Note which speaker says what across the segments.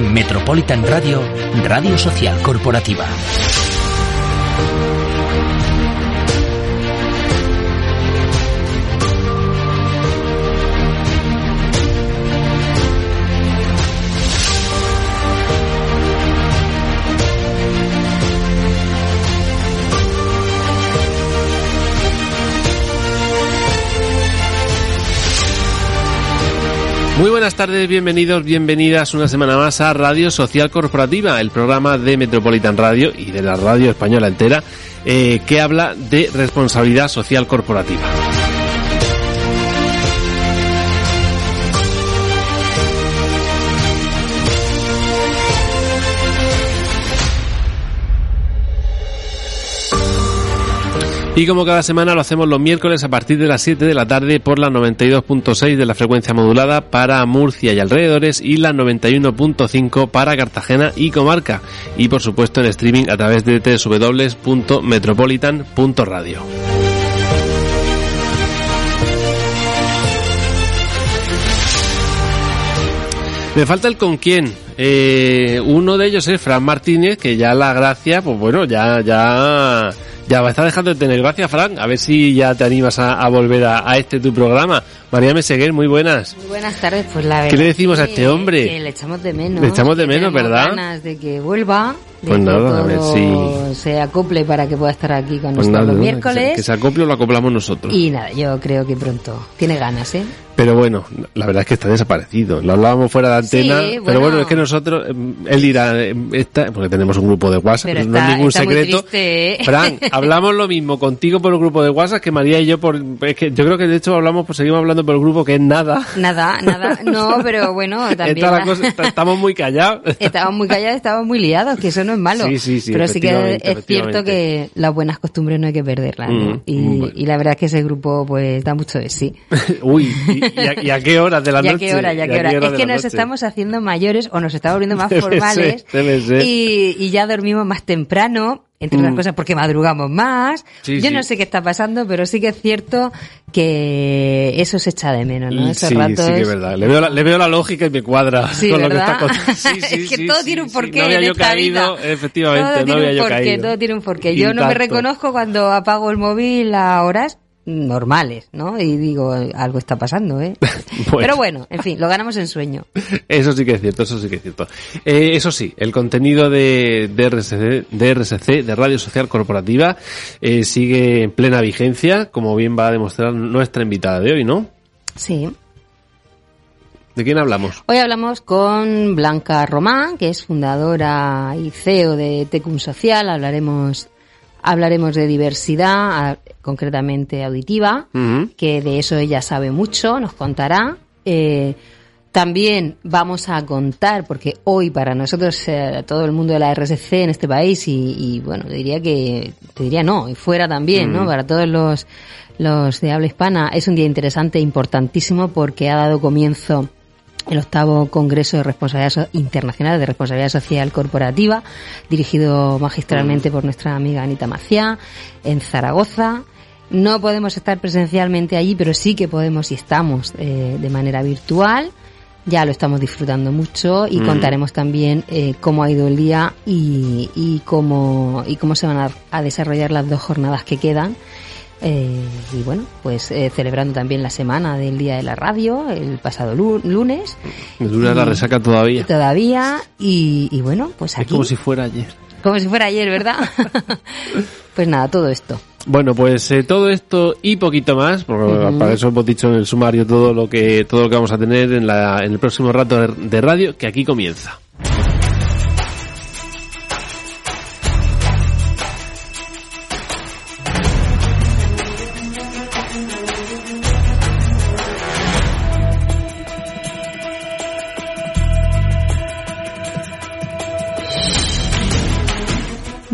Speaker 1: En Metropolitan Radio, Radio Social Corporativa.
Speaker 2: Muy buenas tardes, bienvenidos, bienvenidas una semana más a Radio Social Corporativa, el programa de Metropolitan Radio y de la radio española entera eh, que habla de responsabilidad social corporativa. Y como cada semana lo hacemos los miércoles a partir de las 7 de la tarde por la 92.6 de la frecuencia modulada para Murcia y alrededores y la 91.5 para Cartagena y comarca. Y por supuesto en streaming a través de www.metropolitan.radio. Me falta el con quién. Eh, uno de ellos es Fran Martínez, que ya la gracia, pues bueno, ya, ya ya está dejando de tener gracias, Frank. A ver si ya te animas a, a volver a, a, este tu programa. María Meseguer, muy buenas.
Speaker 3: Muy buenas tardes, pues la verdad.
Speaker 2: ¿Qué le decimos a este hombre?
Speaker 3: Que le echamos de menos.
Speaker 2: Le echamos de menos, ¿verdad?
Speaker 3: ganas de que vuelva. De
Speaker 2: pues
Speaker 3: que
Speaker 2: nada,
Speaker 3: todo
Speaker 2: a ver si.
Speaker 3: Se acople para que pueda estar aquí con
Speaker 2: pues
Speaker 3: nosotros
Speaker 2: nada,
Speaker 3: los miércoles.
Speaker 2: Que se acople o lo acoplamos nosotros.
Speaker 3: Y nada, yo creo que pronto. Tiene ganas, ¿eh?
Speaker 2: Pero bueno, la verdad es que está desaparecido. Lo hablábamos fuera de antena,
Speaker 3: Sí,
Speaker 2: pero
Speaker 3: bueno.
Speaker 2: es que nosotros, eh, él dirá, eh, esta, porque tenemos un grupo de WhatsApp,
Speaker 3: Pero
Speaker 2: no
Speaker 3: está-
Speaker 2: es ningún secreto.
Speaker 3: triste, ¿eh?
Speaker 2: Fran, hablamos lo mismo contigo por el grupo de WhatsApp que María y yo por, es que yo creo que de hecho hablamos, pues seguimos hablando por el grupo que es nada.
Speaker 3: Nada, nada. No, pero bueno, también.
Speaker 2: La cosa- estamos muy callados.
Speaker 3: Estábamos muy callados, estábamos muy liados, que eso no es malo.
Speaker 2: Sí, sí, sí,
Speaker 3: Pero sí que es cierto que las buenas costumbres no hay que perderlas. ¿no?
Speaker 2: Mm,
Speaker 3: y,
Speaker 2: bueno.
Speaker 3: y la verdad es que ese grupo pues da mucho de sí.
Speaker 2: Uy, ¿y, y a, y a qué horas de la noche?
Speaker 3: qué hora,
Speaker 2: ¿Y
Speaker 3: qué
Speaker 2: a
Speaker 3: hora.
Speaker 2: hora
Speaker 3: Es que nos
Speaker 2: noche?
Speaker 3: estamos haciendo mayores o nos estamos volviendo más
Speaker 2: Debe
Speaker 3: formales
Speaker 2: ser, debe ser.
Speaker 3: Y, y ya dormimos más temprano, entre otras
Speaker 2: Mm.
Speaker 3: cosas porque madrugamos más.
Speaker 2: Sí,
Speaker 3: Yo
Speaker 2: sí.
Speaker 3: no sé qué está pasando, pero sí que es cierto que eso se echa de menos, ¿no? Esos
Speaker 2: sí,
Speaker 3: ratos.
Speaker 2: sí que es verdad. Le veo, la, le veo la lógica y me cuadra
Speaker 3: Sí,
Speaker 2: con lo que
Speaker 3: ¿verdad?
Speaker 2: está contando.
Speaker 3: Es que todo tiene un porqué
Speaker 2: No había
Speaker 3: en
Speaker 2: yo
Speaker 3: esta
Speaker 2: caído,
Speaker 3: vida.
Speaker 2: efectivamente,
Speaker 3: todo
Speaker 2: no había yo
Speaker 3: porqué,
Speaker 2: caído.
Speaker 3: todo tiene un porqué. Yo no me reconozco cuando apago el móvil a horas normales, ¿no? Y digo, algo está pasando, ¿eh? Pero bueno, en fin, lo ganamos en sueño.
Speaker 2: Eso sí que es cierto, eso sí que es cierto. Eh, eso sí, el contenido de, de, RSC, de RSC, de Radio Social Corporativa, eh, sigue en plena vigencia, como bien va a demostrar nuestra invitada de hoy, ¿no?
Speaker 3: Sí.
Speaker 2: ¿De quién hablamos?
Speaker 3: Hoy hablamos con Blanca Román, que es fundadora y CEO de Tecum Social. Hablaremos, hablaremos de diversidad, concretamente auditiva, que de eso ella sabe mucho, nos contará. Eh, también vamos a contar, porque hoy para nosotros, eh, todo el mundo de la RSC en este país, y, y, bueno, diría que, te diría no, y fuera también, ¿no? Para todos los, los de habla hispana, es un día interesante e importantísimo porque ha dado comienzo el octavo Congreso de Responsabilidad So- Internacional de Responsabilidad Social Corporativa, dirigido magistralmente por nuestra amiga Anita Maciá, en Zaragoza. No podemos estar presencialmente allí, pero sí que podemos y estamos eh, de manera virtual. Ya lo estamos disfrutando mucho y
Speaker 2: Mm.
Speaker 3: contaremos también eh, cómo ha ido el día y, y cómo y cómo se van a, a desarrollar las dos jornadas que quedan. Eh, y bueno, pues eh, celebrando también la semana del Día de la Radio, el pasado lu- lunes,
Speaker 2: dura la resaca todavía.
Speaker 3: todavía, y, y bueno, pues
Speaker 2: Es
Speaker 3: aquí,
Speaker 2: como si fuera ayer.
Speaker 3: como si fuera ayer, ¿verdad? pues nada, todo esto.
Speaker 2: Bueno, pues eh, todo esto y poquito más, porque para eso hemos dicho en el sumario todo lo que todo lo que vamos a tener en, la, en el próximo rato de radio, que aquí comienza.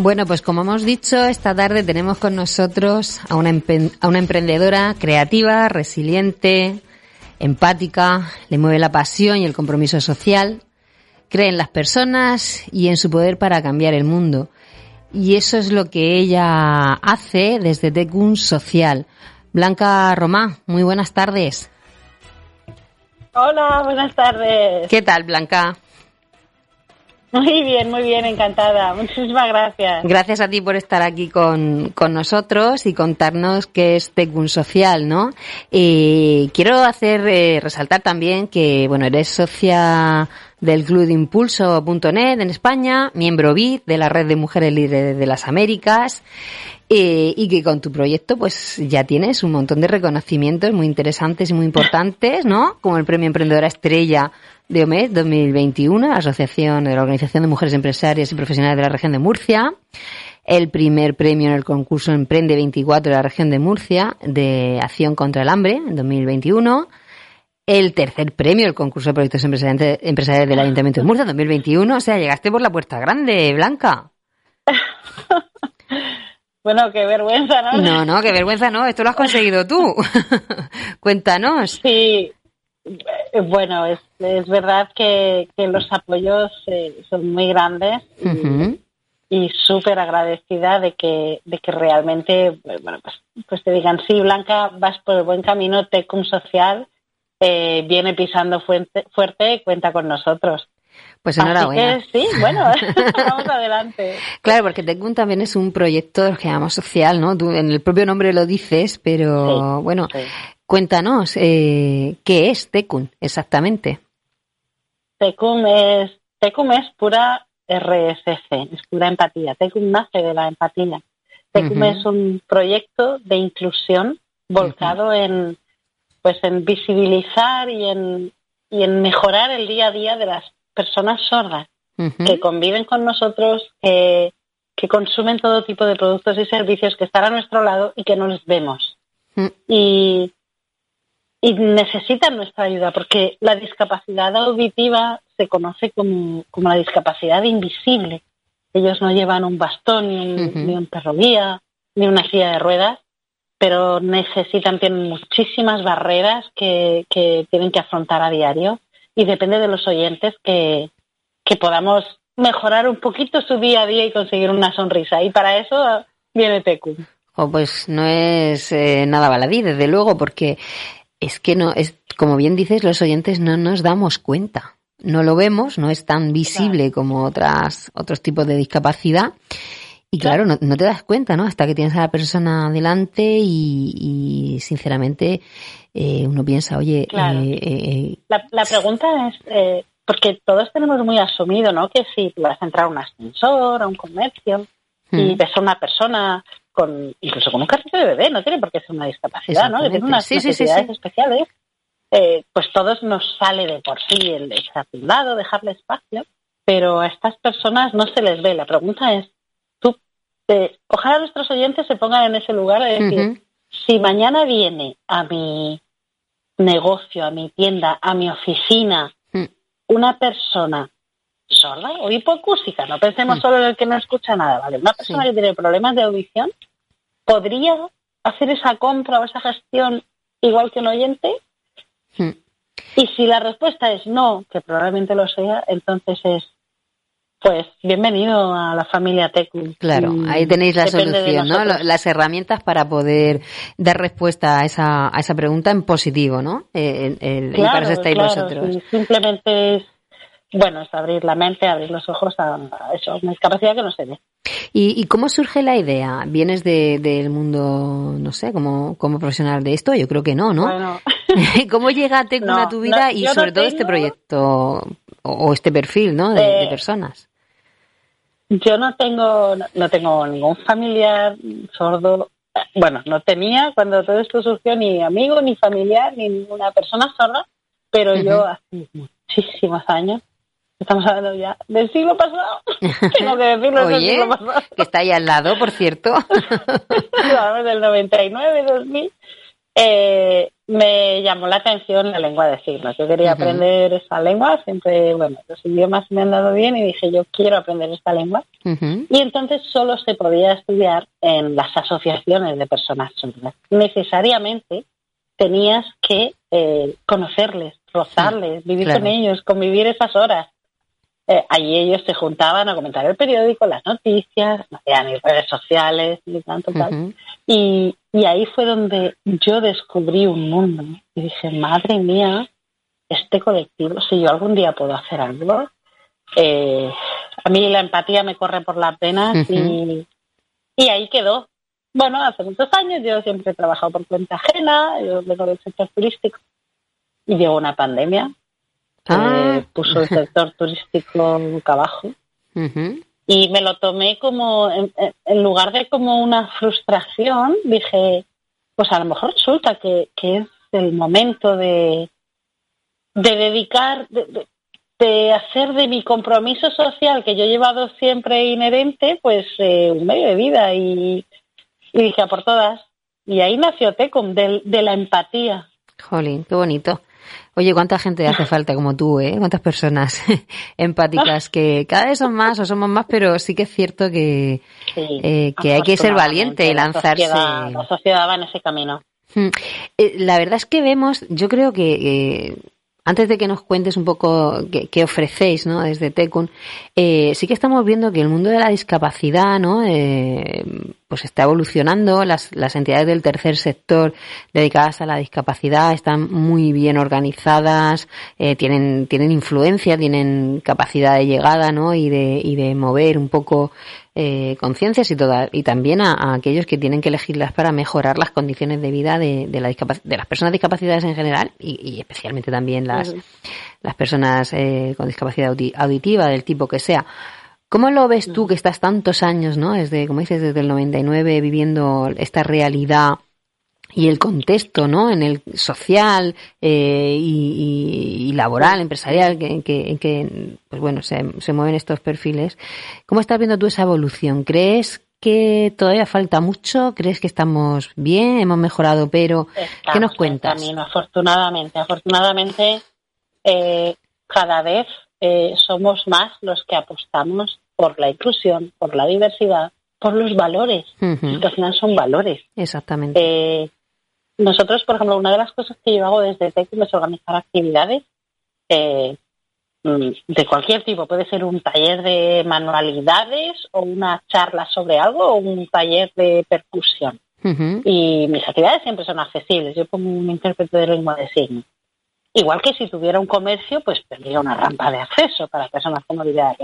Speaker 3: Bueno, pues como hemos dicho, esta tarde tenemos con nosotros a una, a una emprendedora creativa, resiliente, empática, le mueve la pasión y el compromiso social, cree en las personas y en su poder para cambiar el mundo. Y eso es lo que ella hace desde Tecun Social. Blanca Romá, muy buenas tardes.
Speaker 4: Hola, buenas tardes.
Speaker 3: ¿Qué tal, Blanca?
Speaker 4: Muy bien, muy bien, encantada. Muchísimas gracias.
Speaker 3: Gracias a ti por estar aquí con, con nosotros y contarnos qué es Tecun Social, ¿no? Y quiero hacer, eh, resaltar también que, bueno, eres socia del Club de Impulso.net en España, miembro BID de la Red de Mujeres Líderes de las Américas, eh, y que con tu proyecto pues ya tienes un montón de reconocimientos muy interesantes y muy importantes, ¿no? Como el Premio Emprendedora Estrella de OMED 2021, la Asociación de la Organización de Mujeres Empresarias y Profesionales de la Región de Murcia, el primer premio en el concurso Emprende 24 de la Región de Murcia de Acción contra el Hambre en 2021, el tercer premio del concurso de proyectos empresariales del Ayuntamiento de Murcia 2021, o sea, llegaste por la puerta grande, Blanca.
Speaker 4: Bueno, qué vergüenza, ¿no?
Speaker 3: No, no, qué vergüenza, no. Esto lo has conseguido tú. Cuéntanos.
Speaker 4: Sí, bueno, es, es verdad que, los apoyos eh, son muy grandes y, súper agradecida de que, de que realmente, bueno, pues, pues te digan, sí, Blanca, vas por el buen camino, Tecum Social eh, viene pisando fuerte, fuerte, cuenta con nosotros.
Speaker 3: Pues enhorabuena.
Speaker 4: sí, bueno, vamos adelante.
Speaker 3: Claro, porque Tecum también es un proyecto que llamamos social, ¿no? Tú en el propio nombre lo dices, pero bueno, cuéntanos, eh, ¿qué es Tecum exactamente?
Speaker 4: Tecum es, Tecum es pura RSC, es pura empatía. Tecum nace de la empatía. Tecum es un proyecto de inclusión volcado en pues en visibilizar y en, y en mejorar el día a día de las personas sordas que conviven con nosotros, que, que, consumen todo tipo de productos y servicios, que están a nuestro lado y que no les vemos. Mm. Y, y necesitan nuestra ayuda, porque la discapacidad auditiva se conoce como, como la discapacidad invisible. Ellos no llevan un bastón, ni un, ni un perro guía, ni una silla de ruedas, pero necesitan, tienen muchísimas barreras que, que tienen que afrontar a diario y depende de los oyentes que, que podamos mejorar un poquito su día a día y conseguir una sonrisa. Y para eso viene Tecu.
Speaker 3: Oh, pues no es eh, nada baladí, desde luego, porque es que no, es, como bien dices, los oyentes no nos damos cuenta. No lo vemos, no es tan visible como otras, otros tipos de discapacidad. Y claro, no, te das cuenta, ¿no? Hasta que tienes a la persona delante y, sinceramente eh, uno piensa, oye... Eh,
Speaker 4: eh, la, pregunta es, porque todos tenemos muy asumido, ¿no? Que si vas a entrar a un ascensor, a un comercio y hmm. ves a una persona con, incluso con un carrito de bebé, no tiene por qué ser una discapacidad, ¿no? Tiene unas necesidades especiales, pues todos nos sale de por sí el de a un lado, dejarle espacio, pero a estas personas no se les ve. La pregunta es, ojalá nuestros oyentes se pongan en ese lugar de decir, si mañana viene a mi negocio, a mi tienda, a mi oficina, mm. una persona sorda o hipocúsica, no pensemos mm. solo en el que no escucha nada, ¿vale? Una persona que tiene problemas de audición, ¿podría hacer esa compra o esa gestión igual que un oyente? Mm. Y si la respuesta es no, que probablemente lo sea, entonces es pues bienvenido a la familia Tecu.
Speaker 3: Claro, ahí tenéis la solución, ¿no? Las herramientas para poder dar respuesta a esa, a esa pregunta en positivo, ¿no? Eh, y para eso estáis vosotros.
Speaker 4: simplemente es, bueno, es abrir la mente, abrir los ojos a, eso, una discapacidad que no se ve.
Speaker 3: ¿Y, cómo surge la idea? ¿Vienes del mundo, no sé, como, como profesional de esto? Yo creo que no, ¿no?
Speaker 4: Bueno.
Speaker 3: ¿Cómo llega Tecu a tu vida y sobre todo este proyecto o, este perfil, ¿no? de eh, personas.
Speaker 4: Yo no tengo, no tengo ningún familiar sordo. Bueno, no tenía cuando todo esto surgió ni amigo, ni familiar, ni ninguna persona sorda, pero yo hace muchísimos años, estamos hablando ya del siglo pasado, tengo que decirlo del siglo pasado.
Speaker 3: que está ahí al lado, por cierto.
Speaker 4: del 99, 2000. Eh, me llamó la atención la lengua de signos. Yo quería aprender esa lengua, siempre, bueno, los idiomas me han dado bien y dije, yo quiero aprender esta lengua. Y entonces solo se podía estudiar en las asociaciones de personas sordas. Necesariamente tenías que eh, conocerles, rozarles, vivir con ellos, convivir esas horas. Eh, allí ellos se juntaban a comentar el periódico, las noticias, no redes sociales, ni tanto tal. Y, y ahí fue donde yo descubrí un mundo. Y dije, madre mía, este colectivo, si yo algún día puedo hacer algo, eh, a mí la empatía me corre por las venas y, y ahí quedó. Bueno, hace muchos años yo siempre he trabajado por cuenta ajena, yo vengo del sector turístico y llegó una pandemia ah. puso el sector turístico boca abajo. Y me lo tomé como, en, lugar de como una frustración, dije, pues a lo mejor resulta que, es el momento de, de dedicar, de, hacer de mi compromiso social que yo he llevado siempre inherente, pues eh, un medio de vida. Y, dije, a por todas. Y ahí nació Tecum, de, de la empatía.
Speaker 3: Jolín, qué bonito. Oye, ¿cuánta gente hace falta como tú, eh? ¿Cuántas personas empáticas que cada vez son más o somos más, pero sí que es cierto que, eh, que hay que ser valiente y lanzarse.
Speaker 4: La sociedad, va en ese camino.
Speaker 3: Hmm. Eh, la verdad es que vemos, yo creo que antes de que nos cuentes un poco qué, ofrecéis ¿no? desde Tecun, eh, sí que estamos viendo que el mundo de la discapacidad ¿no? Eh, pues está evolucionando. Las, las entidades del tercer sector dedicadas a la discapacidad están muy bien organizadas, eh, tienen, tienen influencia, tienen capacidad de llegada ¿no? y, de, y de mover un poco eh, conciencias y, toda, y también a, aquellos que tienen que elegirlas para mejorar las condiciones de vida de, de, la de las personas discapacidades en general y, especialmente también las, las personas eh, con discapacidad auditiva del tipo que sea. ¿Cómo lo ves tú que estás tantos años, ¿no? Desde, como dices, desde el 99 viviendo esta realidad y el contexto, ¿no? En el social eh, y, laboral, empresarial, que, que, que pues bueno, se, se, mueven estos perfiles. ¿Cómo estás viendo tú esa evolución? ¿Crees que todavía falta mucho? ¿Crees que estamos bien? ¿Hemos mejorado? Pero, ¿qué nos cuentas?
Speaker 4: Camino, afortunadamente, afortunadamente, eh, cada vez eh, somos más los que apostamos por la inclusión, por la diversidad, por los valores, que al final son valores.
Speaker 3: Exactamente.
Speaker 4: Eh, nosotros, por ejemplo, una de las cosas que yo hago desde TECUM es organizar actividades eh, mm, de cualquier tipo. Puede ser un taller de manualidades o una charla sobre algo o un taller de percusión. Y mis actividades siempre son accesibles. Yo como un intérprete de lengua de signos. Igual que si tuviera un comercio, pues tendría una rampa de acceso para personas con movilidad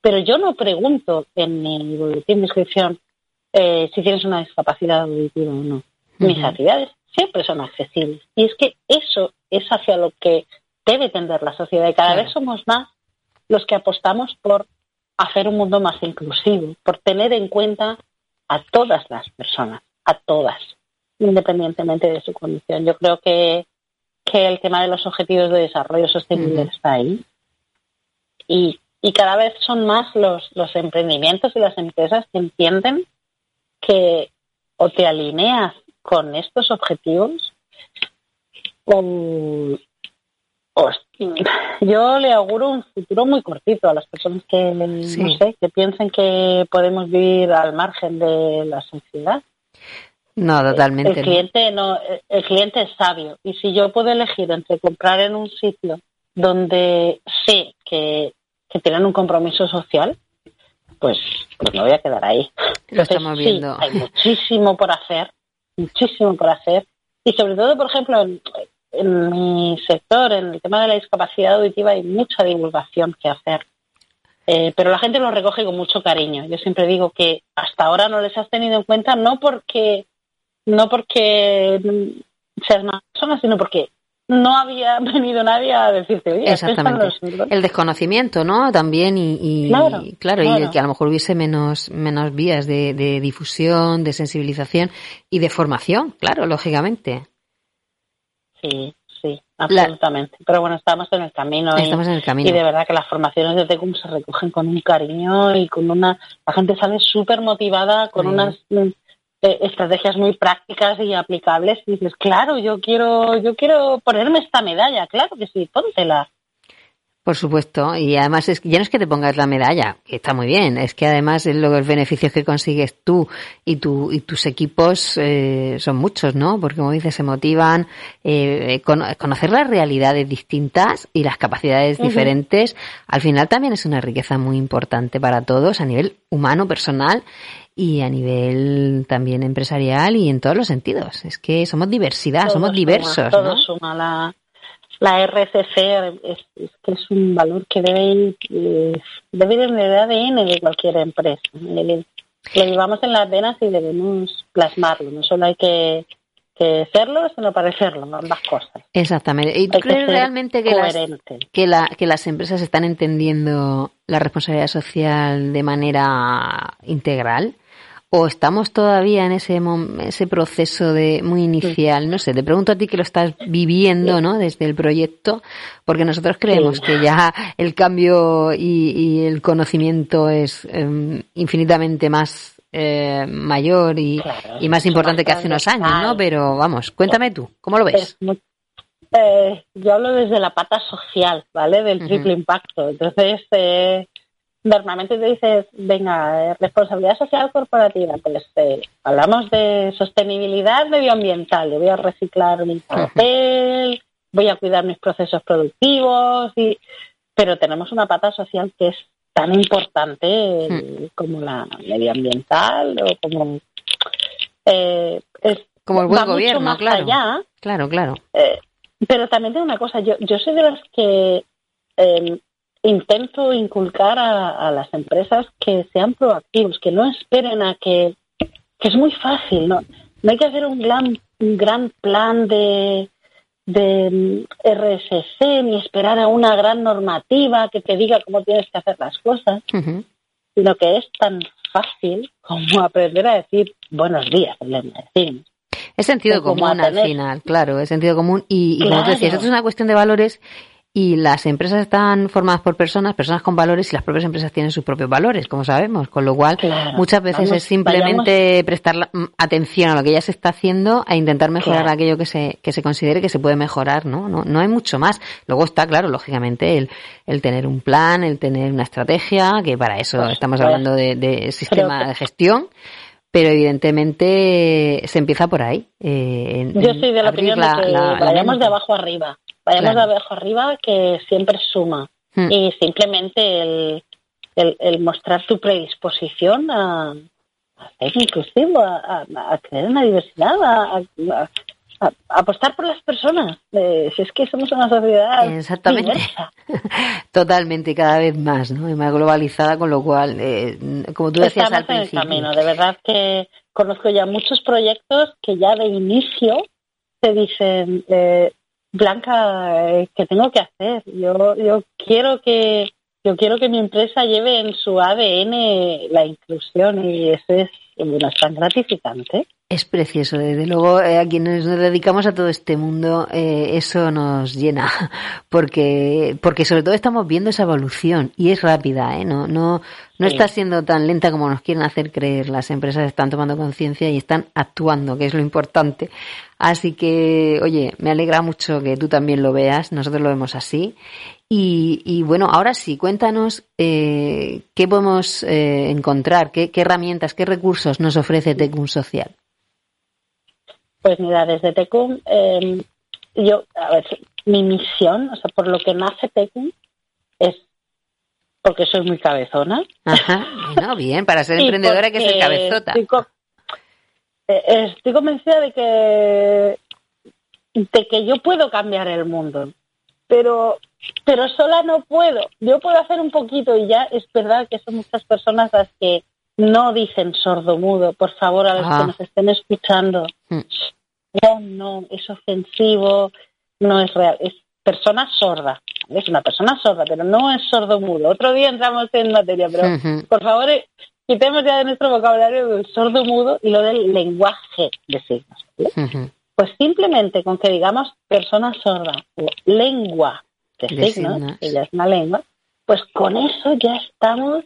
Speaker 4: Pero yo no pregunto en mi boletín de inscripción eh, si tienes una discapacidad auditiva o no. Mis actividades siempre son accesibles. Y es que eso es hacia lo que debe tender la sociedad. Y cada vez somos más los que apostamos por hacer un mundo más inclusivo, por tener en cuenta a todas las personas, a todas, independientemente de su condición. Yo creo que, que el tema de los objetivos de desarrollo sostenible está ahí. Y, y cada vez son más los, los emprendimientos y las empresas que entienden que o te alineas con estos objetivos, yo le auguro un futuro muy cortito a las personas que, no sé, que piensen que podemos vivir al margen de la sociedad.
Speaker 3: No, totalmente.
Speaker 4: El cliente no. el cliente es sabio y si yo puedo elegir entre comprar en un sitio donde sé que, que tienen un compromiso social, pues, pues me voy a quedar ahí.
Speaker 3: Lo estamos viendo.
Speaker 4: hay muchísimo por hacer muchísimo por hacer y sobre todo, por ejemplo, en, mi sector, en el tema de la discapacidad auditiva, hay mucha divulgación que hacer. Eh, pero la gente lo recoge con mucho cariño. Yo siempre digo que hasta ahora no les has tenido en cuenta, no porque no porque seas más persona, sino porque no había venido nadie a decirte, oye,
Speaker 3: Exactamente. el desconocimiento, ¿no? También y, claro, claro, y que a lo mejor hubiese menos, menos vías de, difusión, de sensibilización y de formación, claro, lógicamente.
Speaker 4: Sí, sí, absolutamente. Pero bueno, estamos en el camino.
Speaker 3: Estamos en el camino.
Speaker 4: Y de verdad que las formaciones de TECUM se recogen con un cariño y con una... La gente sale súper motivada, con unas eh, estrategias muy prácticas y aplicables y dices, claro, yo quiero, yo quiero ponerme esta medalla, claro que sí, póntela.
Speaker 3: Por supuesto, y además es, ya no es que te pongas la medalla, que está muy bien, es que además los beneficios que consigues tú y, tu, y tus equipos eh, son muchos, ¿no? Porque como dices, se motivan, eh, conocer las realidades distintas y las capacidades diferentes, al final también es una riqueza muy importante para todos a nivel humano, personal y a nivel también empresarial y en todos los sentidos. Es que somos diversidad, somos diversos,
Speaker 4: ¿no? Suma la RCC es, que es un valor que debe ir, debe ir en el ADN de cualquier empresa. Lo llevamos en las venas y debemos plasmarlo. No solo hay que, que hacerlo, sino parecerlo, ambas cosas.
Speaker 3: Exactamente. ¿Y tú crees realmente que las, que, la, que las empresas están entendiendo la responsabilidad social de manera integral? O estamos todavía en ese ese proceso de muy inicial no sé te pregunto a ti que lo estás viviendo no desde el proyecto porque nosotros creemos que ya el cambio y, el conocimiento es em, infinitamente más eh, mayor y, más importante que hace unos años no pero vamos cuéntame tú cómo lo ves
Speaker 4: eh, yo hablo desde la pata social vale del triple impacto. Entonces eh, normalmente te dices, venga, eh, responsabilidad social corporativa, pues eh, hablamos de sostenibilidad medioambiental, yo voy a reciclar mi papel, voy a cuidar mis procesos productivos, y, pero tenemos una pata social que es tan importante eh, como la medioambiental o como... es,
Speaker 3: como el buen gobierno, claro. claro, claro.
Speaker 4: pero también tengo una cosa, yo, yo soy de las que intento inculcar a, las empresas que sean proactivos, que no esperen a que, que es muy fácil, ¿no? No hay que hacer un gran, un gran plan de, de mm, RSC ni esperar a una gran normativa que te diga cómo tienes que hacer las cosas, sino que es tan fácil como aprender a decir buenos días, decir.
Speaker 3: Es sentido común al final, claro, es sentido común. Y, como tú decías, esto es una cuestión de valores y las empresas están formadas por personas, personas con valores y las propias empresas tienen sus propios valores, como sabemos, con lo cual muchas veces es simplemente prestar mm, atención a lo que ya se está haciendo e intentar mejorar aquello que se, que se considere que se puede mejorar, ¿no? ¿no? No hay mucho más. Luego está, claro, lógicamente, el, el tener un plan, el tener una estrategia, que para eso estamos hablando de, de sistema de gestión pero evidentemente se empieza por ahí.
Speaker 4: Eh, Yo soy de la opinión de que vayamos de abajo arriba. Vayamos de abajo arriba que siempre suma. Hmm. Y simplemente el, el, mostrar tu predisposición a, a ser inclusivo, a, a, creer en la diversidad, a, apostar por las personas. Eh, si es que somos una sociedad Exactamente.
Speaker 3: Totalmente, cada vez más, ¿no? Y más globalizada, con lo cual, eh, como tú decías
Speaker 4: Estamos en el camino. De verdad que conozco ya muchos proyectos que ya de inicio te dicen, eh, Blanca, eh, ¿qué tengo que hacer? Yo, yo quiero que yo quiero que mi empresa lleve en su ADN la inclusión y eso es, es tan gratificante.
Speaker 3: Es precioso, desde luego eh, a quienes nos dedicamos a todo este mundo eh, eso nos llena, porque porque sobre todo estamos viendo esa evolución y es rápida, ¿eh? no no no está siendo tan lenta como nos quieren hacer creer. Las empresas están tomando conciencia y están actuando, que es lo importante. Así que, oye, me alegra mucho que tú también lo veas. Nosotros lo vemos así. Y, bueno, ahora sí, cuéntanos eh, qué podemos encontrar, qué, qué herramientas, qué recursos nos ofrece Tecun Social.
Speaker 4: Pues mira, desde Tecum, em, yo, a ver, mi misión, o sea, por lo que nace Tecum, es porque soy muy cabezona.
Speaker 3: Ajá, bueno, bien, para ser emprendedora hay que ser cabezota.
Speaker 4: Eh, estoy, convencida de que, de que yo puedo cambiar el mundo, pero, pero sola no puedo. Yo puedo hacer un poquito y ya es verdad que son muchas personas las que no dicen sordo mudo, por favor, a los que nos estén escuchando. Mm. No, no, es ofensivo, no es real, es persona sorda. Es una persona sorda, pero no es sordo mudo. Otro día entramos en materia, pero por favor, eh, quitemos ya de nuestro vocabulario el sordo mudo y lo del lenguaje de signos. Pues simplemente con que digamos persona sorda o lengua de, signos, que ya es una lengua, pues con eso ya estamos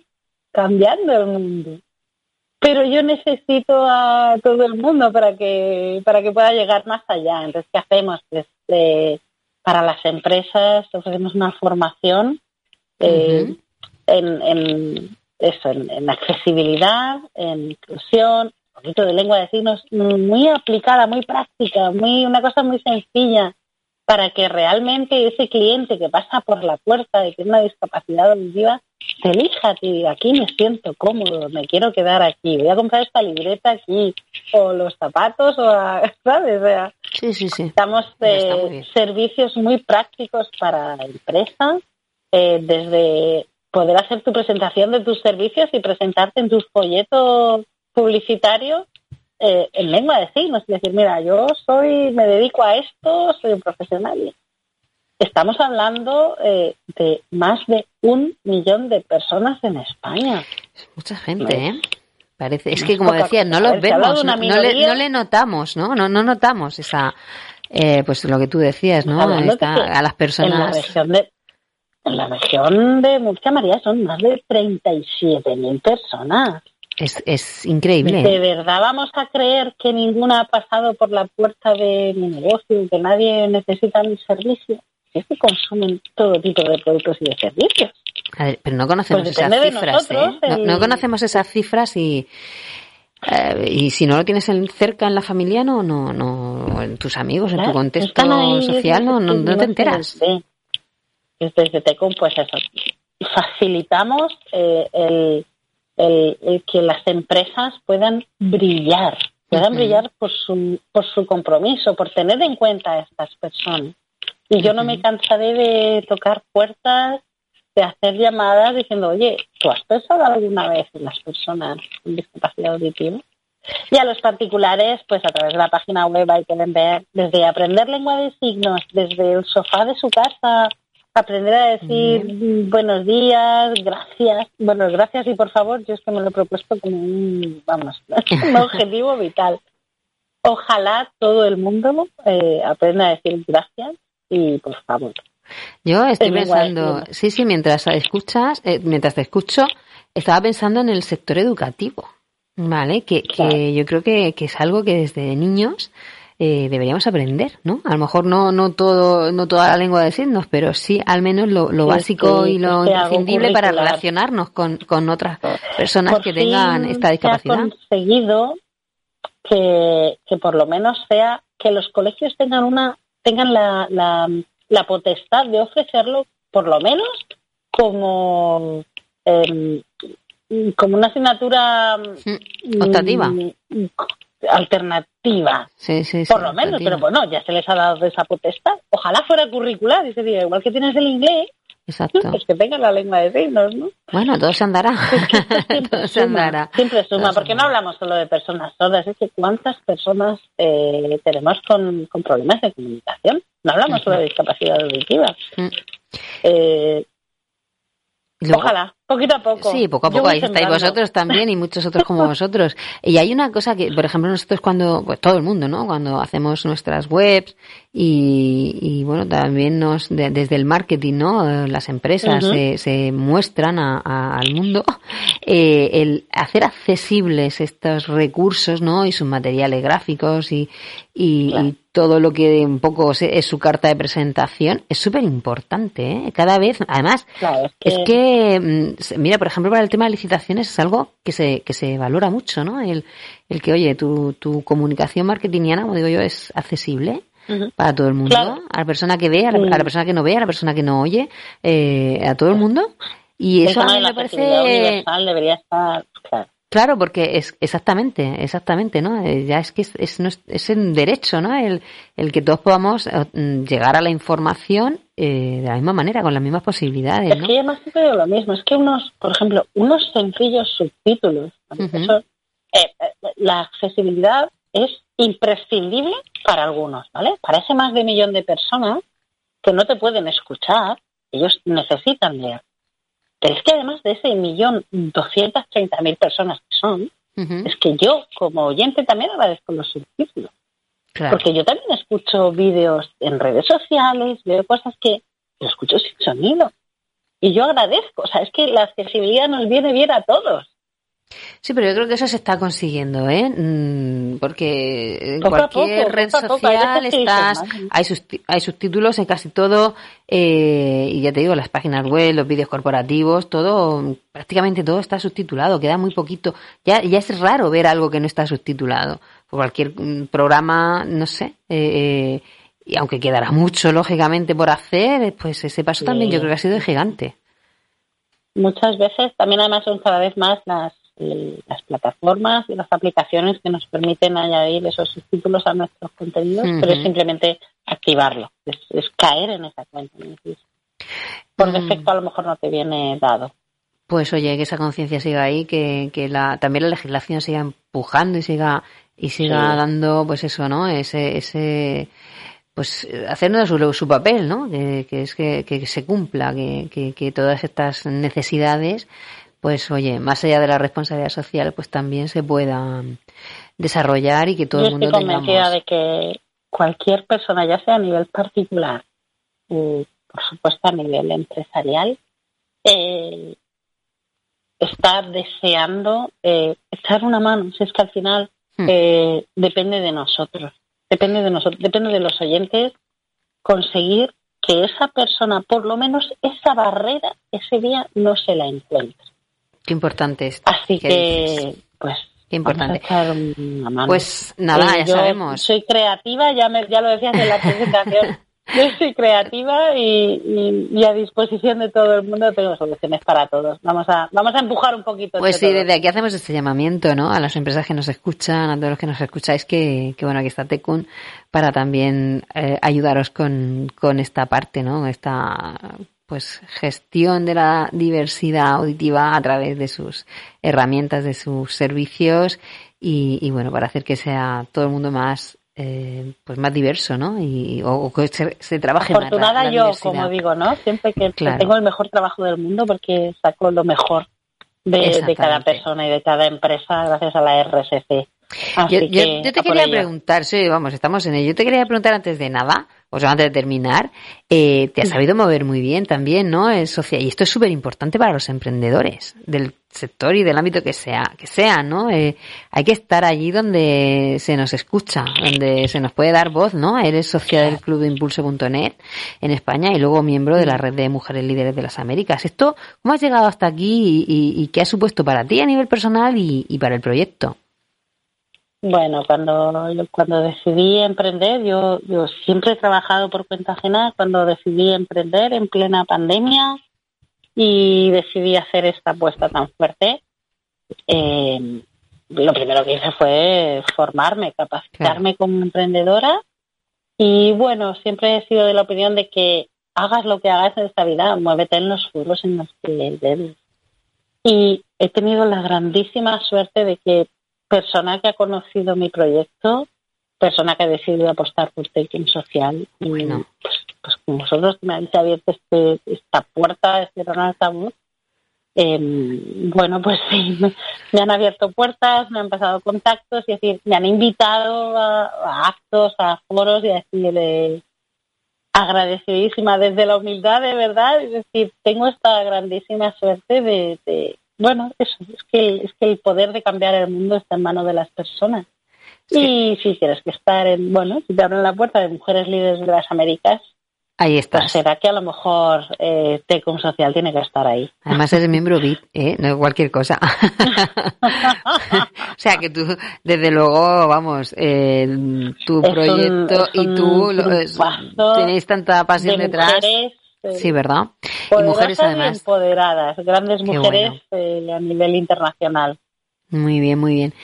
Speaker 4: cambiando el mundo. pero yo necesito a todo el mundo para que para que pueda llegar más allá. Entonces, ¿qué hacemos? Pues, eh, para las empresas ofrecemos una formación eh, en, en, eso, en, accesibilidad, en inclusión, un poquito de lengua de signos, muy aplicada, muy práctica, muy una cosa muy sencilla para que realmente ese cliente que pasa por la puerta y tiene una discapacidad auditiva te elija y aquí me siento cómodo, me quiero quedar aquí, voy a comprar esta libreta aquí, o los zapatos, o ¿sabes? O sea,
Speaker 3: sí, sí, sí.
Speaker 4: Damos eh, servicios muy prácticos para la empresa, eh, desde poder hacer tu presentación de tus servicios y presentarte en tus folletos publicitarios eh, en lengua de signos, es decir, mira, yo soy, me dedico a esto, soy un profesional. Estamos hablando eh, de más de un millón de personas en España.
Speaker 3: mucha gente, ¿eh? Parece, es que como decía, no los vemos, no, le, notamos, ¿no? No, no notamos esa, eh, pues lo que tú decías, ¿no? a las personas. En la
Speaker 4: región de, en la región de Murcia, María, son más de 37.000 personas.
Speaker 3: Es, es increíble.
Speaker 4: ¿De verdad vamos a creer que ninguna ha pasado por la puerta de mi negocio, que nadie necesita mi servicio? Es que consumen todo tipo de productos y de servicios.
Speaker 3: Pero no conocemos pues esas cifras, ¿eh? no, conocemos esas cifras y, eh, y si no lo tienes cerca en la familia, no, no, no, en tus amigos, en tu contexto social, no, no, te enteras.
Speaker 4: Desde Tecum, pues eso, facilitamos eh, el el, que las empresas puedan brillar, puedan brillar por su, por su compromiso, por tener en cuenta a estas personas. Y yo no me cansaré de tocar puertas, de hacer llamadas diciendo, oye, ¿tú has pensado alguna vez en las personas con discapacidad auditiva? Y a los particulares, pues a través de la página web hay que ver desde aprender lengua de signos, desde el sofá de su casa aprender a decir buenos días, gracias, bueno, gracias y por favor, yo es que me lo he propuesto como un, vamos, un objetivo vital. Ojalá todo el mundo eh, aprenda a decir gracias y por favor.
Speaker 3: Yo estoy pensando, sí, sí, mientras escuchas, eh, mientras te escucho, estaba pensando en el sector educativo, ¿vale? Que, que yo creo que, que es algo que desde niños eh, deberíamos aprender, ¿no? A lo mejor no, no todo, no toda la lengua de signos, pero sí al menos lo, lo básico y lo imprescindible para relacionarnos con, con otras personas que tengan esta discapacidad.
Speaker 4: Se ha conseguido que, que por lo menos sea que los colegios tengan una, tengan la, la, la potestad de ofrecerlo, por lo menos como eh, como una asignatura
Speaker 3: mm, optativa
Speaker 4: mm, alternativa.
Speaker 3: Sí, sí,
Speaker 4: Por lo menos, pero bueno, ya se les ha dado esa potestad. Ojalá fuera curricular, ese día, igual que tienes el inglés,
Speaker 3: Exacto.
Speaker 4: Pues que tengan la lengua de signos, ¿no?
Speaker 3: Bueno, todo se andará.
Speaker 4: todo se andará. Siempre suma, porque no hablamos solo de personas sordas, es que cuántas personas eh, tenemos con, con, problemas de comunicación. No hablamos solo de discapacidad auditiva. Mm. Eh, Ojalá, poquito a poco.
Speaker 3: Sí, poco a poco. Ahí estáis vosotros también y muchos otros como vosotros. Y hay una cosa que, por ejemplo, nosotros cuando, pues todo el mundo, ¿no? Cuando hacemos nuestras webs y, y bueno, también nos, desde el marketing, ¿no? Las empresas se, se, muestran a, al mundo eh, el hacer accesibles estos recursos, ¿no? Y sus materiales gráficos y, y, y todo lo que un poco es su carta de presentación es súper importante, ¿eh? Cada vez, además, es, que... mira, por ejemplo, para el tema de licitaciones es algo que se, que se valora mucho, ¿no? El, el que, oye, tu, tu comunicación marketingiana, como digo yo, es accesible para todo el mundo, a la persona que ve, a la, persona que no ve, a la persona que no oye, eh, a todo el mundo. Y eso a mí me parece...
Speaker 4: Universal debería estar, claro.
Speaker 3: Claro, porque es exactamente, exactamente, ¿no? Eh, ya es que es, es, es un derecho, ¿no? El, el que todos podamos eh, llegar a la información eh, de la misma manera, con las mismas posibilidades.
Speaker 4: Es que además siempre lo mismo, es que unos, por ejemplo, unos sencillos subtítulos, la accesibilidad es imprescindible para algunos, ¿vale? Para ese más de un millón de personas que no te pueden escuchar, ellos necesitan leer. Pero es que además de ese millón doscientas treinta mil personas que son, es que yo como oyente también agradezco los subtítulos. Porque yo también escucho vídeos en redes sociales, veo cosas que lo escucho sin sonido. Y yo agradezco, o sea, es que la accesibilidad nos viene bien a todos.
Speaker 3: Sí, pero yo creo que eso se está consiguiendo, ¿eh? Mm, porque en cualquier red social estás, hay, hay subtítulos en casi todo, eh, y ya te digo, las páginas web, los vídeos corporativos, todo, prácticamente todo está subtitulado, queda muy poquito. Ya, ya es raro ver algo que no está subtitulado. Por cualquier mm, programa, no sé, eh, eh, y aunque quedará mucho, lógicamente, por hacer, pues ese paso también yo creo que ha sido gigante.
Speaker 4: Muchas veces, también además son cada vez más las las plataformas y las aplicaciones que nos permiten añadir esos subtítulos a nuestros contenidos, pero es simplemente activarlo, es, caer en esa cuenta. Por mm. defecto a lo mejor no te viene dado.
Speaker 3: Pues oye, que esa conciencia siga ahí, que, que la, también la legislación siga empujando y siga y siga dando, pues eso, ¿no? Ese, ese, pues haciendo su, su papel, ¿no? Que, que es que, que, se cumpla, que, que, todas estas necesidades pues oye, más allá de la responsabilidad social, pues también se pueda desarrollar y que todo el mundo
Speaker 4: estoy convencida de que cualquier persona, ya sea a nivel particular y por supuesto a nivel empresarial, eh, está deseando eh, echar una mano. Si es que al final. Eh, depende de nosotros, depende de nosotros, depende de los oyentes conseguir que esa persona, por lo menos esa barrera, ese día no se la encuentre.
Speaker 3: Qué importante es.
Speaker 4: Así que, pues,
Speaker 3: Qué importante. Pues nada, ya sabemos.
Speaker 4: Soy creativa, ya, me, ya lo decías en la presentación. Yo soy creativa y, a disposición de todo el mundo tengo soluciones para todos. Vamos a, vamos a empujar un poquito.
Speaker 3: Pues sí, desde aquí hacemos este llamamiento, ¿no? A las empresas que nos escuchan, a todos los que nos escucháis, que, que bueno, aquí está Tecun para también eh, ayudaros con, con esta parte, ¿no? Esta pues gestión de la diversidad auditiva a través de sus herramientas, de sus servicios y, bueno, para hacer que sea todo el mundo más eh, pues más diverso, ¿no? Y, o, que se, trabaje
Speaker 4: Afortunada
Speaker 3: más
Speaker 4: yo, como digo, ¿no? Siempre que, tengo el mejor trabajo del mundo porque saco lo mejor de, de, cada persona y de cada empresa gracias a la RSC.
Speaker 3: Yo, yo, te quería preguntar, sí, vamos, estamos en ello. Yo te quería preguntar antes de nada, o sea, antes de terminar, eh, te has sabido mover muy bien también, ¿no? Es social. Y esto es súper importante para los emprendedores del sector y del ámbito que sea, que sea, ¿no? Eh, hay que estar allí donde se nos escucha, donde se nos puede dar voz, ¿no? Eres socia del Club de Impulso.net en España y luego miembro de la red de mujeres líderes de las Américas. Esto, ¿cómo has llegado hasta aquí y, qué ha supuesto para ti a nivel personal y para el proyecto?
Speaker 4: Bueno, cuando, cuando decidí emprender, yo, yo siempre he trabajado por cuenta ajena, cuando decidí emprender en plena pandemia y decidí hacer esta apuesta tan fuerte, eh, lo primero que hice fue formarme, capacitarme como emprendedora. Y bueno, siempre he sido de la opinión de que hagas lo que hagas en esta vida, muévete en los furos en los que debes. Y he tenido la grandísima suerte de que persona que ha conocido mi proyecto, persona que ha decidido apostar por Taking Social. Y bueno. pues, pues como vosotros me habéis abierto este, esta puerta, este gran altavoz, em, bueno, pues sí, me, han abierto puertas, me han pasado contactos, y decir, me han invitado a, actos, a foros y a decirle agradecidísima desde la humildad, de verdad, es decir, tengo esta grandísima suerte de, bueno, eso, es que, es que el poder de cambiar el mundo está en manos de las personas. Y si quieres que estar en, bueno, si te abren la puerta de mujeres líderes de las Américas,
Speaker 3: Ahí.
Speaker 4: Pues será que a lo mejor eh, Tecum Social tiene que estar ahí.
Speaker 3: Además eres miembro VIP, ¿eh? no es cualquier cosa. o sea que tú, desde luego, vamos, eh, tu proyecto y tú tenéis tanta pasión detrás. Sí, ¿verdad?
Speaker 4: Y mujeres además. empoderadas, grandes mujeres eh, a nivel internacional.
Speaker 3: Muy bien, muy bien.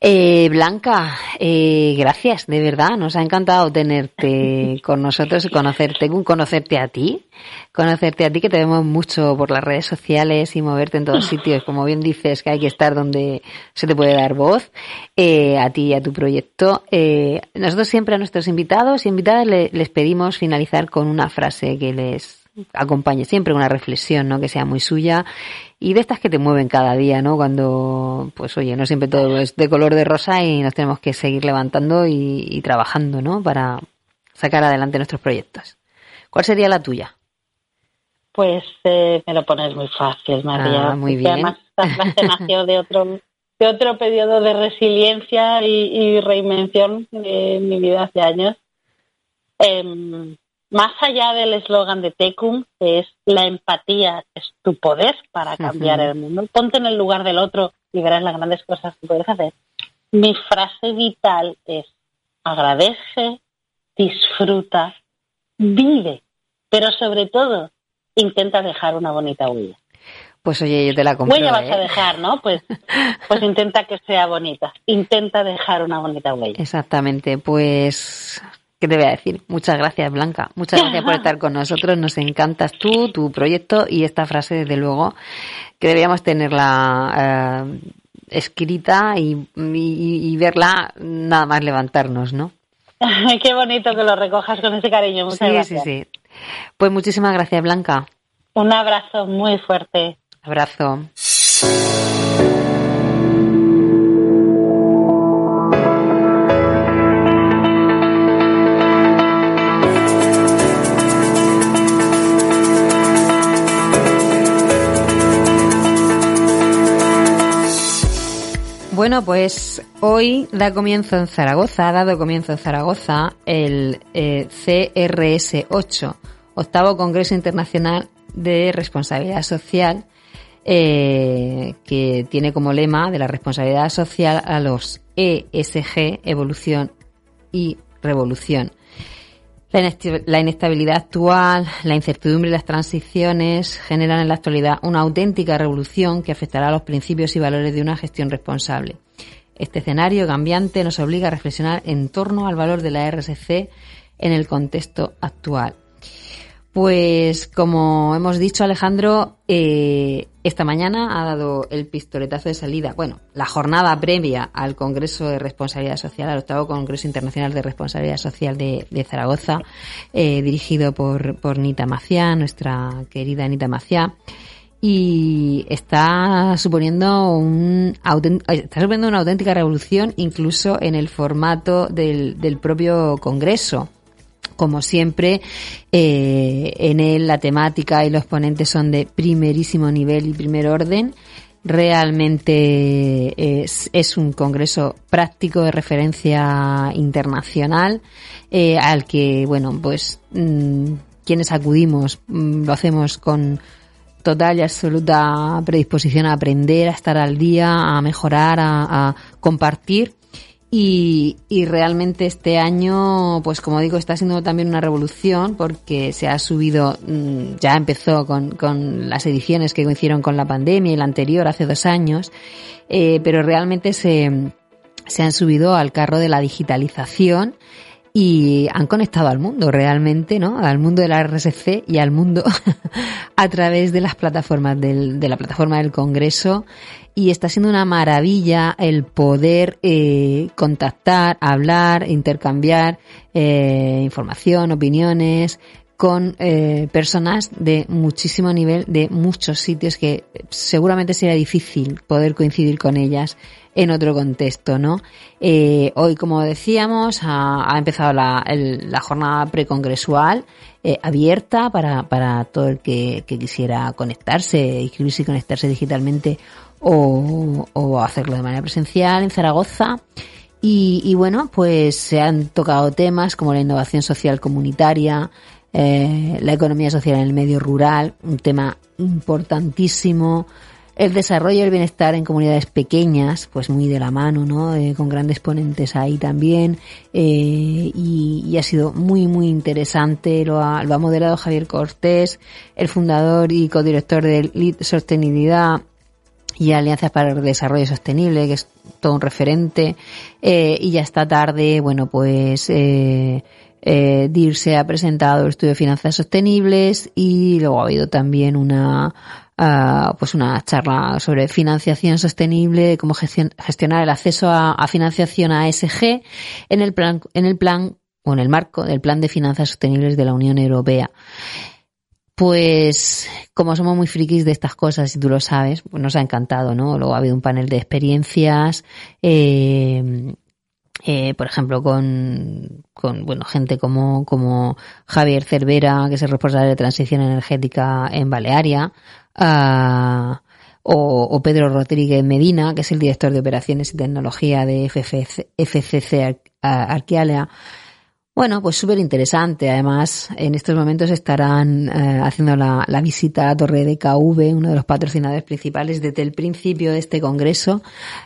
Speaker 3: Eh, Blanca, eh, gracias, de verdad, nos ha encantado tenerte con nosotros y conocerte, conocerte a ti, conocerte a ti que te vemos mucho por las redes sociales y moverte en todos sitios, como bien dices que hay que estar donde se te puede dar voz, eh, a ti y a tu proyecto. Eh, nosotros siempre a nuestros invitados y invitadas les pedimos finalizar con una frase que les acompañe siempre una reflexión, ¿no? Que sea muy suya y de estas que te mueven cada día, ¿no? Cuando, pues oye, no siempre todo es de color de rosa y nos tenemos que seguir levantando y, trabajando, ¿no? Para sacar adelante nuestros proyectos. ¿Cuál sería la tuya?
Speaker 4: pues eh, me lo pones muy fácil, María.
Speaker 3: Ah, muy bien.
Speaker 4: Además, esta frase nació de otro, de otro periodo de resiliencia y, y reinvención en mi vida hace años. Em, más allá del eslogan de Tecum, que es la empatía es tu poder para cambiar el mundo, ponte en el lugar del otro y verás las grandes cosas que puedes hacer. Mi frase vital es agradece, disfruta, vive, pero sobre todo intenta dejar una bonita huella.
Speaker 3: Pues oye, yo te la compro.
Speaker 4: Huella vas
Speaker 3: ¿eh?
Speaker 4: a dejar, ¿no? Pues, pues intenta que sea bonita. Intenta dejar una bonita huella.
Speaker 3: Exactamente, pues, ¿qué te voy a decir? Muchas gracias, Blanca. Muchas gracias por estar con nosotros. Nos encantas tú, tu proyecto y esta frase, desde luego, que deberíamos tenerla eh, escrita y, y- y verla nada más levantarnos, ¿no?
Speaker 4: Qué bonito que lo recojas con ese cariño. Muchas
Speaker 3: sí,
Speaker 4: gracias.
Speaker 3: sí, sí. Pues muchísimas gracias, Blanca.
Speaker 4: Un abrazo muy fuerte.
Speaker 3: Abrazo. Bueno, pues hoy da comienzo en Zaragoza, ha dado comienzo en Zaragoza el eh, CRS8, octavo Congreso Internacional de Responsabilidad Social, eh, que tiene como lema de la responsabilidad social a los ESG, evolución y revolución. La inestabilidad actual, la incertidumbre y las transiciones generan en la actualidad una auténtica revolución que afectará a los principios y valores de una gestión responsable. Este escenario cambiante nos obliga a reflexionar en torno al valor de la RSC en el contexto actual. Pues como hemos dicho Alejandro, eh, esta mañana ha dado el pistoletazo de salida, bueno, la jornada previa al Congreso de Responsabilidad Social, al octavo Congreso Internacional de Responsabilidad Social de, Zaragoza, eh, dirigido por, por Nita Maciá, nuestra querida Nita Maciá y está suponiendo un está suponiendo una auténtica revolución incluso en el formato del, del propio Congreso. Como siempre, eh, en él la temática y los ponentes son de primerísimo nivel y primer orden. Realmente es, es un congreso práctico de referencia internacional eh, al que, bueno, pues mm, quienes acudimos mm, lo hacemos con total y absoluta predisposición a aprender, a estar al día, a mejorar, a compartir. Y, y realmente este año, pues como digo, está siendo también una revolución porque se ha subido, mm, ya empezó con, con las ediciones que coincidieron con la pandemia y la anterior hace dos años, eh, pero realmente se, se han subido al carro de la digitalización y han conectado al mundo realmente, ¿no? Al mundo de la RSC y al mundo a través de las plataformas del, de la plataforma del Congreso y está siendo una maravilla el poder eh, contactar, hablar, intercambiar eh, información, opiniones con eh, personas de muchísimo nivel de muchos sitios que seguramente sería difícil poder coincidir con ellas en otro contexto, ¿no? Eh, hoy, como decíamos, ha, ha empezado la, el- la jornada precongresual eh, abierta para, para todo el que, que quisiera conectarse, inscribirse y conectarse digitalmente o, o hacerlo de manera presencial en Zaragoza. Y, y bueno, pues se han tocado temas como la innovación social comunitaria, eh, la economía social en el medio rural, un tema importantísimo, el desarrollo y el bienestar en comunidades pequeñas, pues muy de la mano, ¿no? Eh, con grandes ponentes ahí también, eh, y, ha sido muy, muy interesante. Lo ha, lo moderado Javier Cortés, el fundador y codirector de Lead Sostenibilidad y Alianzas para el Desarrollo Sostenible, que es todo un referente. Eh, y ya esta tarde, bueno, pues eh, eh, DIR se ha presentado el estudio de finanzas sostenibles y luego ha habido también una ah, pues una charla sobre financiación sostenible, cómo gestion- gestionar el acceso a, financiación ASG en el plan, en el plan o en el marco del plan de finanzas sostenibles de la Unión Europea. Pues como somos muy frikis de estas cosas, y tú lo sabes, pues nos ha encantado, ¿no? Luego ha habido un panel de experiencias, eh, eh, por ejemplo, con, con bueno, gente como, como Javier Cervera, que es el responsable de transición energética en Balearia, ah, o, Pedro Rodríguez Medina, que es el director de operaciones y tecnología de FCC Ar-. Bueno, pues súper interesante. Además, en estos momentos estarán eh, haciendo la, visita a la Torre de KV, uno de los patrocinadores principales desde el principio de este congreso,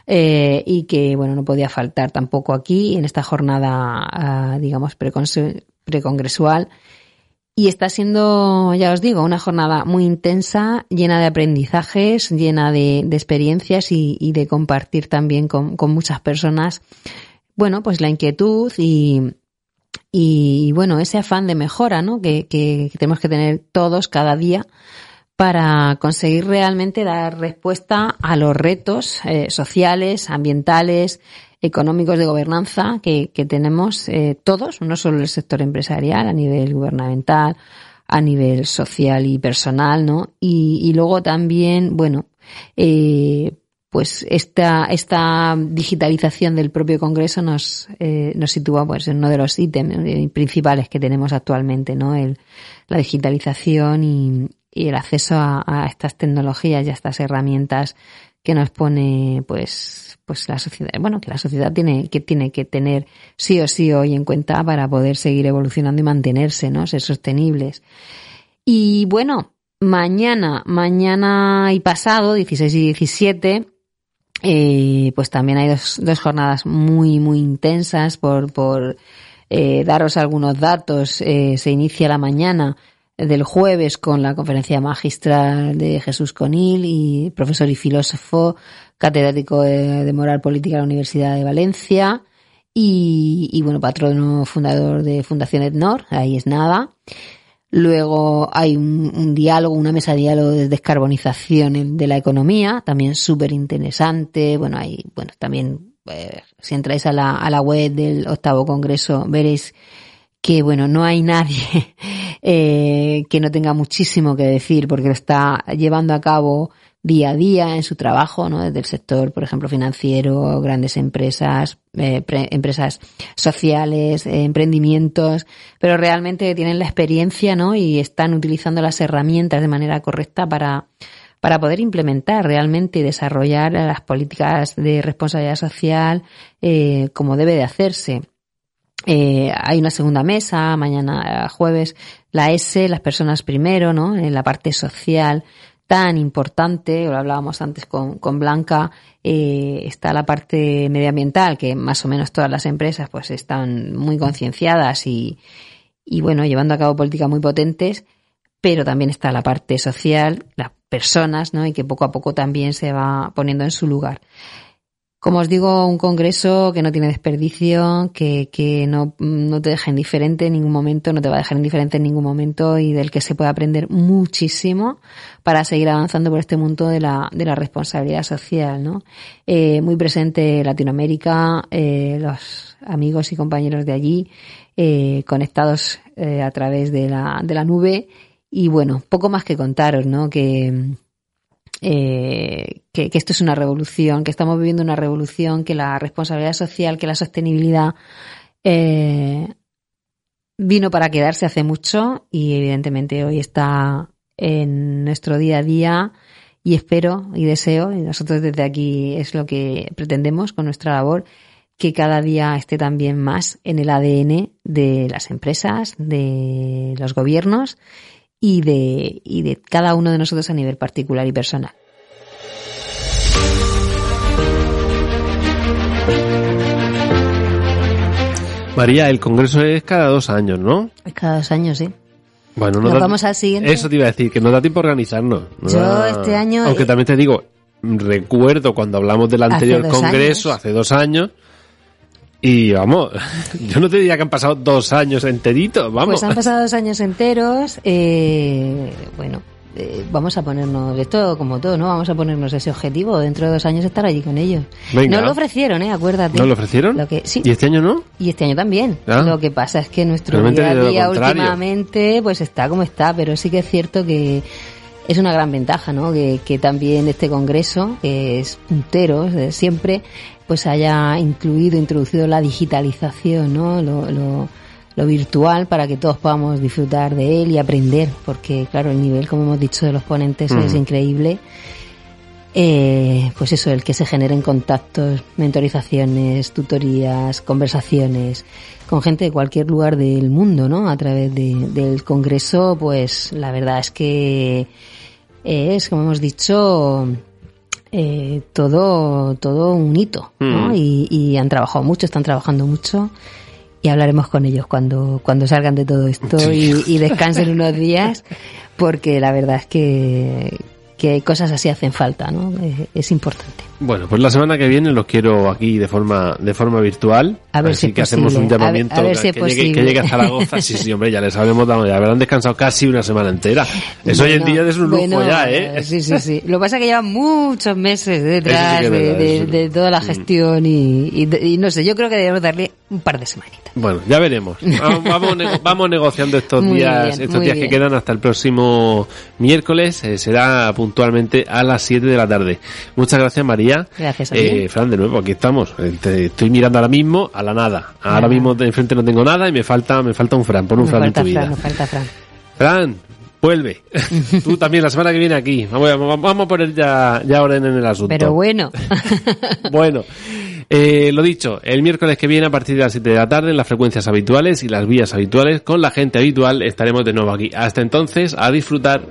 Speaker 3: eh, y que, bueno, no podía faltar tampoco aquí en esta jornada, ah, digamos, precongresual. Y está siendo, ya os digo, una jornada muy intensa, llena de aprendizajes, llena de, experiencias y, de compartir también con, con muchas personas, bueno, pues la inquietud y, y bueno, ese afán de mejora, ¿no? Que, que- que tenemos que tener todos cada día para conseguir realmente dar respuesta a los retos eh, sociales, ambientales, económicos de gobernanza que, que tenemos eh, todos, no solo el sector empresarial, a nivel gubernamental, a nivel social y personal, ¿no? Y, y luego también, bueno, eh, pues esta, esta digitalización del propio Congreso nos, eh, nos sitúa pues en uno de los ítems principales que tenemos actualmente, ¿no? El, la digitalización y, y el acceso a, a estas tecnologías y a estas herramientas que nos pone pues pues la sociedad bueno que la sociedad tiene que tiene que tener sí o sí hoy en cuenta para poder seguir evolucionando y mantenerse no ser sostenibles. Y bueno mañana mañana y pasado 16 y 17 eh, pues también hay dos, dos jornadas muy muy intensas por por eh, daros algunos datos. Eh, se inicia la mañana del jueves con la conferencia magistral de Jesús Conil y profesor y filósofo catedrático de, moral política de la Universidad de Valencia y, y, bueno patrono fundador de Fundación Etnor ahí es nada Luego hay un, un, diálogo, una mesa de diálogo de descarbonización de la economía, también súper interesante. Bueno, hay, bueno, también, eh, si entráis a la, a la web del octavo congreso, veréis que, bueno, no hay nadie eh, que no tenga muchísimo que decir porque lo está llevando a cabo día a día en su trabajo, ¿no? Desde el sector, por ejemplo, financiero, grandes empresas, eh, pre, empresas sociales, eh, emprendimientos, pero realmente tienen la experiencia, ¿no? Y están utilizando las herramientas de manera correcta para, para poder implementar realmente y desarrollar las políticas de responsabilidad social eh, como debe de hacerse. Eh, hay una segunda mesa, mañana jueves, la S, las personas primero, ¿no? En la parte social, tan importante, lo hablábamos antes con, con Blanca, eh, está la parte medioambiental, que más o menos todas las empresas pues están muy concienciadas y, y bueno, llevando a cabo políticas muy potentes, pero también está la parte social, las personas, ¿no? Y que poco a poco también se va poniendo en su lugar. Como os digo, un congreso que no tiene desperdicio, que, que no, no te deja indiferente en ningún momento, no te va a dejar indiferente en ningún momento y del que se puede aprender muchísimo para seguir avanzando por este mundo de la, de la responsabilidad social, ¿no? Eh, muy presente Latinoamérica, eh, los amigos y compañeros de allí, eh, conectados a través de la, de la nube y bueno, poco más que contaros, ¿no? Que, eh, que, esto es una revolución, que estamos viviendo una revolución, que la responsabilidad social, que la sostenibilidad eh, vino para quedarse hace mucho y evidentemente hoy está en nuestro día a día y espero y deseo, y nosotros desde aquí es lo que pretendemos con nuestra labor, que cada día esté también más en el ADN de las empresas, de los gobiernos y de, y de cada uno de nosotros a nivel particular y personal.
Speaker 2: María, el congreso es cada dos años, ¿no?
Speaker 3: Es cada dos años, sí.
Speaker 2: Bueno, no
Speaker 3: Nos
Speaker 2: da,
Speaker 3: vamos al siguiente.
Speaker 2: Eso te iba a decir, que no da tiempo a organizarnos. No
Speaker 3: Yo
Speaker 2: da-
Speaker 3: este año-
Speaker 2: Aunque también te digo, recuerdo cuando hablamos del anterior congreso,
Speaker 3: años.
Speaker 2: hace dos años, y vamos, yo no te diría que han pasado dos años enteritos, vamos.
Speaker 3: Pues han pasado dos años enteros. eh, bueno, eh, vamos a ponernos esto como todo, ¿no? Vamos a ponernos ese objetivo. Dentro de dos años estar allí con ellos.
Speaker 2: Venga.
Speaker 3: Nos lo ofrecieron, ¿eh? Acuérdate.
Speaker 2: ¿No lo ofrecieron?
Speaker 3: Lo que, sí.
Speaker 2: ¿Y este año no?
Speaker 3: Y este año también.
Speaker 2: Ah.
Speaker 3: Lo que pasa es que nuestro
Speaker 2: Realmente
Speaker 3: día a día últimamente pues está como está, pero sí que es cierto que es una gran ventaja, ¿no? Que, que también este congreso, que es puntero desde siempre, pues haya incluido, introducido la digitalización, ¿no? Lo, lo, lo virtual para que todos podamos disfrutar de él y aprender, porque claro, el nivel, como hemos dicho, de los ponentes es
Speaker 2: Mm.
Speaker 3: increíble. Eh, pues eso, el que se generen contactos, mentorizaciones, tutorías, conversaciones con gente de cualquier lugar del mundo, ¿no? A través de- del congreso, pues la verdad es que es, como hemos dicho, eh, todo, todo un hito, ¿no?
Speaker 2: Mm.
Speaker 3: Y, y han trabajado mucho, están trabajando mucho y hablaremos con ellos cuando, cuando salgan de todo esto y, y descansen unos días, porque la verdad es que, que cosas así hacen falta, ¿no? Es, es importante.
Speaker 2: Bueno, pues la semana que viene los quiero aquí de forma de forma virtual.
Speaker 3: A ver
Speaker 2: Así
Speaker 3: si
Speaker 2: que hacemos un
Speaker 3: posible. A ver-
Speaker 2: llamamiento
Speaker 3: a ver
Speaker 2: que,
Speaker 3: si es
Speaker 2: que llegue, que llegue a Zaragoza. Sí, sí, hombre, ya les habremos dado, ya habrán descansado casi una semana entera. Eso hoy en día es un lujo
Speaker 3: bueno,
Speaker 2: ya, ¿eh?
Speaker 3: Sí, sí, sí. Lo que pasa es que llevan muchos meses detrás
Speaker 2: sí
Speaker 3: de, toda la gestión y, y- y no sé, yo creo que debemos darle un par de semanitas.
Speaker 2: Bueno, ya veremos. Vamos, vamos, nego- vamos negociando estos
Speaker 3: Muy
Speaker 2: días,
Speaker 3: bien,
Speaker 2: estos días que quedan hasta el próximo miércoles. eh, será puntualmente a las 7 de la tarde. Muchas gracias, María.
Speaker 3: Gracias a ti.
Speaker 2: Eh, Fran, de nuevo, aquí estamos. Eh, te estoy mirando ahora mismo a la nada. Ahora mismo de enfrente no tengo nada y me falta, me falta un Fran. Pon un
Speaker 3: Nos
Speaker 2: Fran en vida.
Speaker 3: Fran, nos falta Fran.
Speaker 2: Fran, vuelve. Tú también la semana que viene aquí. Vamos, a- vamos a poner ya, ya orden en el asunto.
Speaker 3: Pero bueno,
Speaker 2: Bueno, eh, lo dicho, el miércoles que viene a partir de las 7 de la tarde en las frecuencias habituales y las vías habituales con la gente habitual estaremos de nuevo aquí. Hasta entonces, a disfrutar.